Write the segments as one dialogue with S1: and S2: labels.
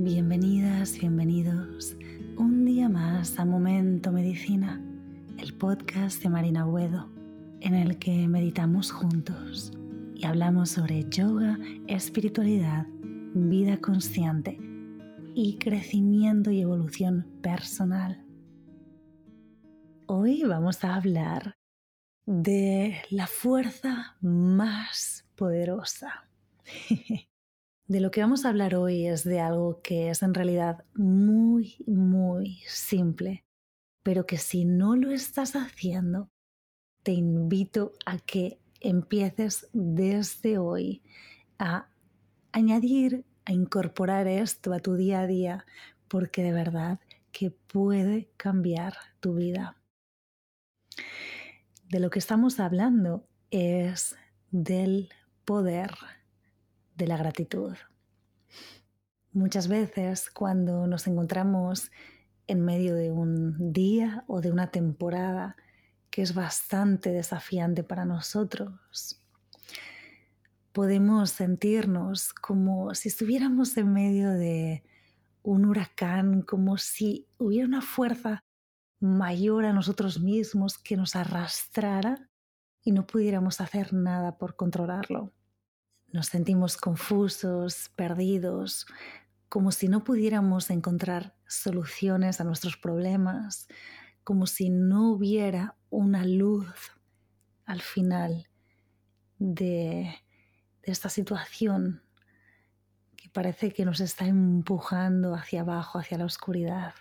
S1: Bienvenidas, bienvenidos un día más a Momento Medicina, el podcast de Marina Buedo, en el que meditamos juntos y hablamos sobre yoga, espiritualidad, vida consciente y crecimiento y evolución personal. Hoy vamos a hablar de la fuerza más poderosa. De lo que vamos a hablar hoy es de algo que es en realidad muy, muy simple, pero que si no lo estás haciendo, te invito a que empieces desde hoy a añadir, a incorporar esto a tu día a día, porque de verdad que puede cambiar tu vida. De lo que estamos hablando es del poder de la gratitud. Muchas veces cuando nos encontramos en medio de un día o de una temporada que es bastante desafiante para nosotros, podemos sentirnos como si estuviéramos en medio de un huracán, como si hubiera una fuerza mayor a nosotros mismos que nos arrastrara y no pudiéramos hacer nada por controlarlo. Nos sentimos confusos, perdidos, como si no pudiéramos encontrar soluciones a nuestros problemas, como si no hubiera una luz al final de, esta situación que parece que nos está empujando hacia abajo, hacia la oscuridad.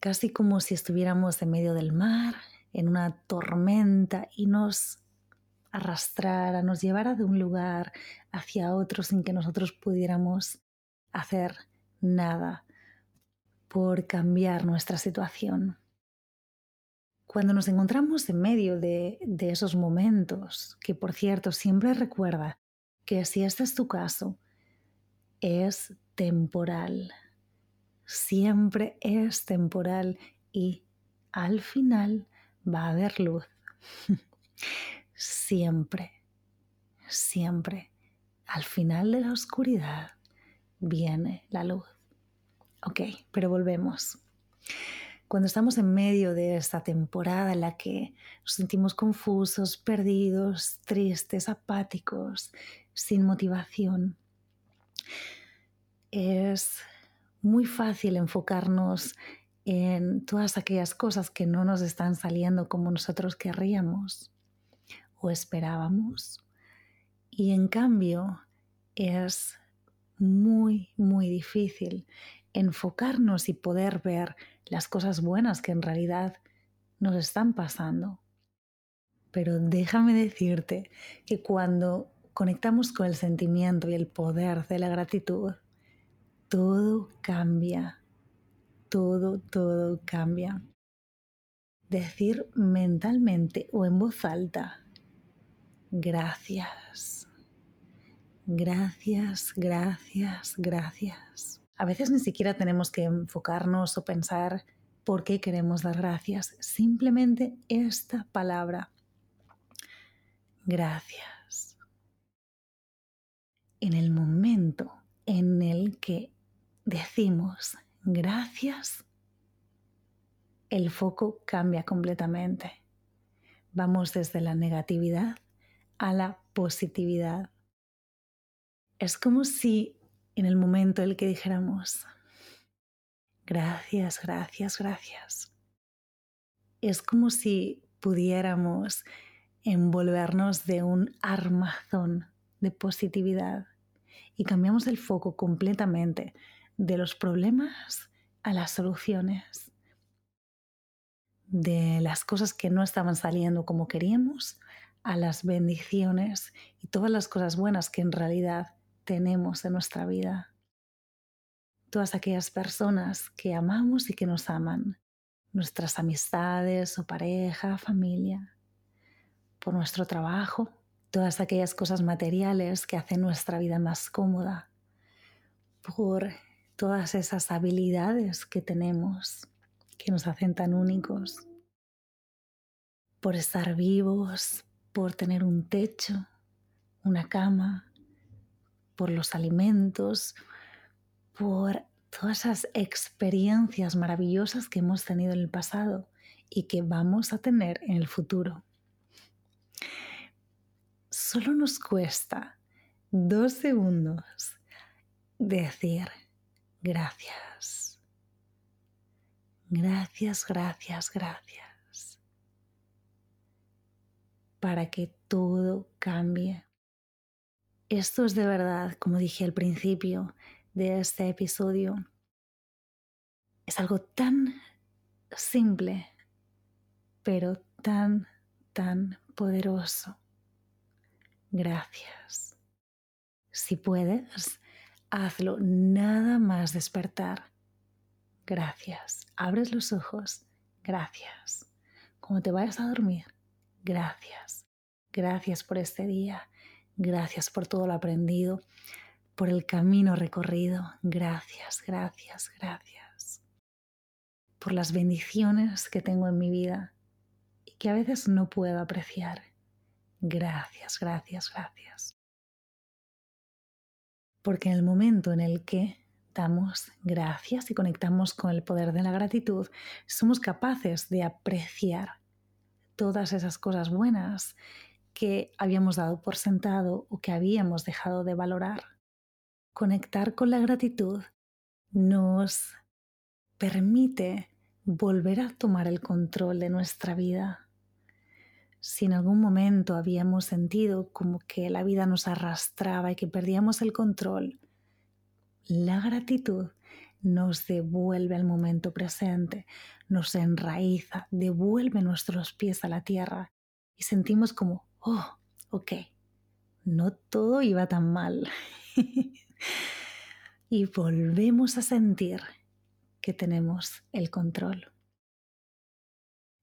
S1: Casi como si estuviéramos en medio del mar, en una tormenta y nos arrastrara, nos llevara de un lugar hacia otro sin que nosotros pudiéramos hacer nada por cambiar nuestra situación. Cuando nos encontramos en medio de, de esos momentos, que por cierto siempre recuerda que si este es tu caso, es temporal, siempre es temporal y al final va a haber luz. siempre, siempre, al final de la oscuridad viene la luz. Ok, pero volvemos. Cuando estamos en medio de esta temporada en la que nos sentimos confusos, perdidos, tristes, apáticos, sin motivación, es muy fácil enfocarnos en todas aquellas cosas que no nos están saliendo como nosotros querríamos o esperábamos. Y en cambio es muy, muy difícil enfocarnos y poder ver las cosas buenas que en realidad nos están pasando. Pero déjame decirte que cuando conectamos con el sentimiento y el poder de la gratitud, todo cambia, todo, todo cambia. Decir mentalmente o en voz alta, gracias. Gracias, gracias, gracias. A veces ni siquiera tenemos que enfocarnos o pensar por qué queremos dar gracias. Simplemente esta palabra. Gracias. En el momento en el que decimos gracias, el foco cambia completamente. Vamos desde la negatividad a la positividad. Es como si en el momento en el que dijéramos, gracias, gracias, gracias, es como si pudiéramos envolvernos de un armazón de positividad y cambiamos el foco completamente de los problemas a las soluciones, de las cosas que no estaban saliendo como queríamos a las bendiciones y todas las cosas buenas que en realidad tenemos en nuestra vida. Todas aquellas personas que amamos y que nos aman, nuestras amistades o pareja, familia, por nuestro trabajo, todas aquellas cosas materiales que hacen nuestra vida más cómoda, por todas esas habilidades que tenemos que nos hacen tan únicos, por estar vivos, por tener un techo, una cama, por los alimentos, por todas esas experiencias maravillosas que hemos tenido en el pasado y que vamos a tener en el futuro. Solo nos cuesta dos segundos decir gracias. Gracias, gracias, gracias. Para que todo cambie. Esto es de verdad, como dije al principio de este episodio, es algo tan simple, pero tan, tan poderoso. Gracias. Si puedes, hazlo nada más despertar. Gracias. Abres los ojos. Gracias. Como te vayas a dormir. Gracias. Gracias por este día. Gracias por todo lo aprendido, por el camino recorrido. Gracias, gracias, gracias. Por las bendiciones que tengo en mi vida y que a veces no puedo apreciar. Gracias, gracias, gracias. Porque en el momento en el que damos gracias y conectamos con el poder de la gratitud, somos capaces de apreciar todas esas cosas buenas que habíamos dado por sentado o que habíamos dejado de valorar. Conectar con la gratitud nos permite volver a tomar el control de nuestra vida si en algún momento habíamos sentido como que la vida nos arrastraba y que perdíamos el control, la gratitud nos devuelve al momento presente, nos enraiza, devuelve nuestros pies a la tierra y sentimos como, oh, ok, no todo iba tan mal. y volvemos a sentir que tenemos el control.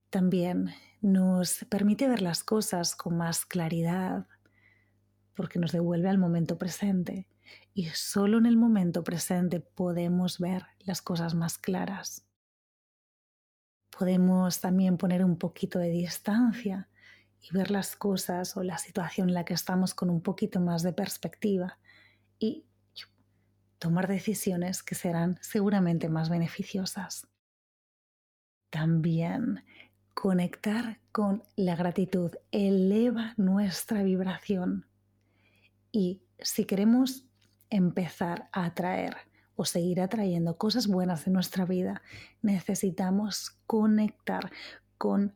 S1: También nos permite ver las cosas con más claridad, porque nos devuelve al momento presente. Y solo en el momento presente podemos ver las cosas más claras. Podemos también poner un poquito de distancia y ver las cosas o la situación en la que estamos con un poquito más de perspectiva y tomar decisiones que serán seguramente más beneficiosas. También conectar con la gratitud eleva nuestra vibración. Y si queremos empezar a atraer o seguir atrayendo cosas buenas en nuestra vida, necesitamos conectar con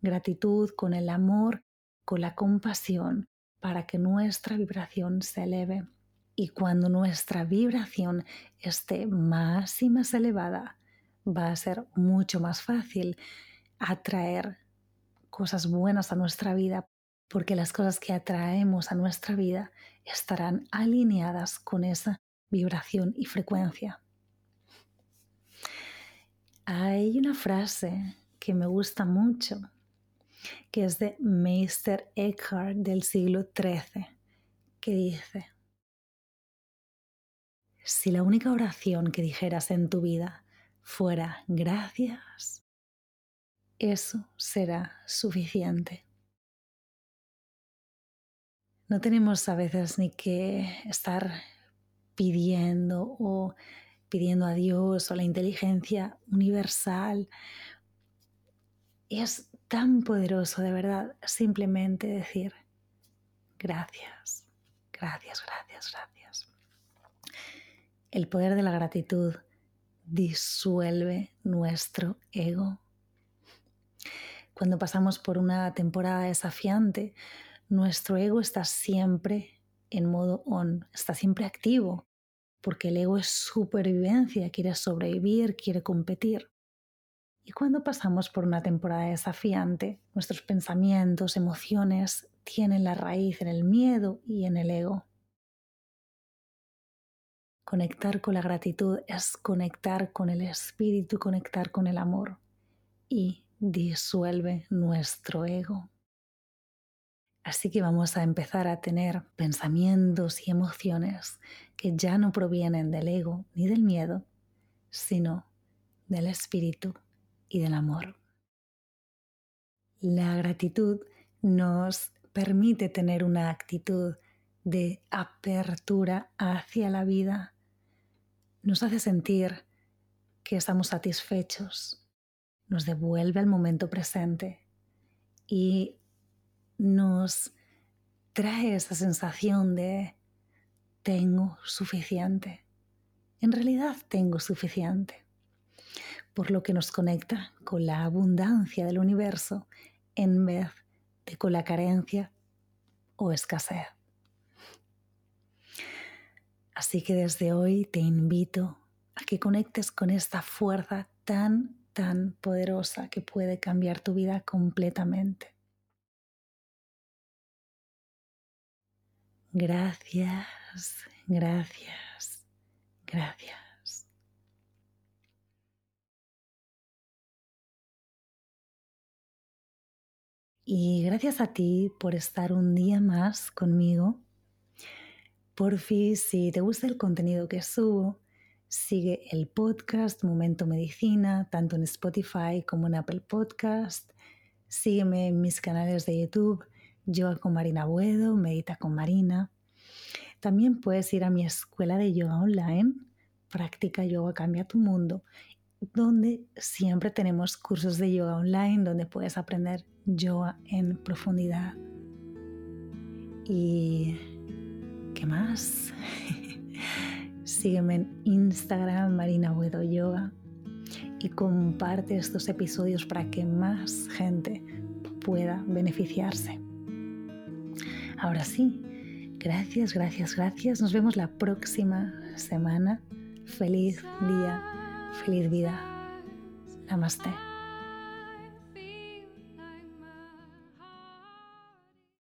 S1: gratitud, con el amor, con la compasión, para que nuestra vibración se eleve. Y cuando nuestra vibración esté más y más elevada, va a ser mucho más fácil atraer cosas buenas a nuestra vida, porque las cosas que atraemos a nuestra vida estarán alineadas con esa vibración y frecuencia. Hay una frase que me gusta mucho, que es de Meister Eckhart del siglo XIII, que dice, si la única oración que dijeras en tu vida fuera gracias, eso será suficiente. No tenemos a veces ni que estar pidiendo o pidiendo a Dios o la inteligencia universal. Es tan poderoso de verdad simplemente decir gracias, gracias, gracias, gracias. El poder de la gratitud disuelve nuestro ego cuando pasamos por una temporada desafiante, nuestro ego está siempre en modo on, está siempre activo, porque el ego es supervivencia, quiere sobrevivir, quiere competir. Y cuando pasamos por una temporada desafiante, nuestros pensamientos, emociones tienen la raíz en el miedo y en el ego. Conectar con la gratitud es conectar con el espíritu, conectar con el amor. Y disuelve nuestro ego. Así que vamos a empezar a tener pensamientos y emociones que ya no provienen del ego ni del miedo, sino del espíritu y del amor. La gratitud nos permite tener una actitud de apertura hacia la vida nos hace sentir que estamos satisfechos, nos devuelve al momento presente y nos trae esa sensación de tengo suficiente. En realidad tengo suficiente. Por lo que nos conecta con la abundancia del universo en vez de con la carencia o escasez. Así que desde hoy te invito a que conectes con esta fuerza tan, tan poderosa que puede cambiar tu vida completamente. Gracias, gracias, gracias. Y gracias a ti por estar un día más conmigo. Porfi, si te gusta el contenido que subo, sigue el podcast Momento Medicina, tanto en Spotify como en Apple Podcast. Sígueme en mis canales de YouTube Yoga con Marina Buedo, Medita con Marina. También puedes ir a mi escuela de yoga online, Práctica Yoga Cambia tu Mundo, donde siempre tenemos cursos de yoga online donde puedes aprender yoga en profundidad. ¿Y qué más? Sígueme en Instagram, Marina Buedo Yoga, y comparte estos episodios para que más gente pueda beneficiarse. Ahora sí, gracias, gracias, gracias. Nos vemos la próxima semana. Feliz día, feliz vida. Namaste.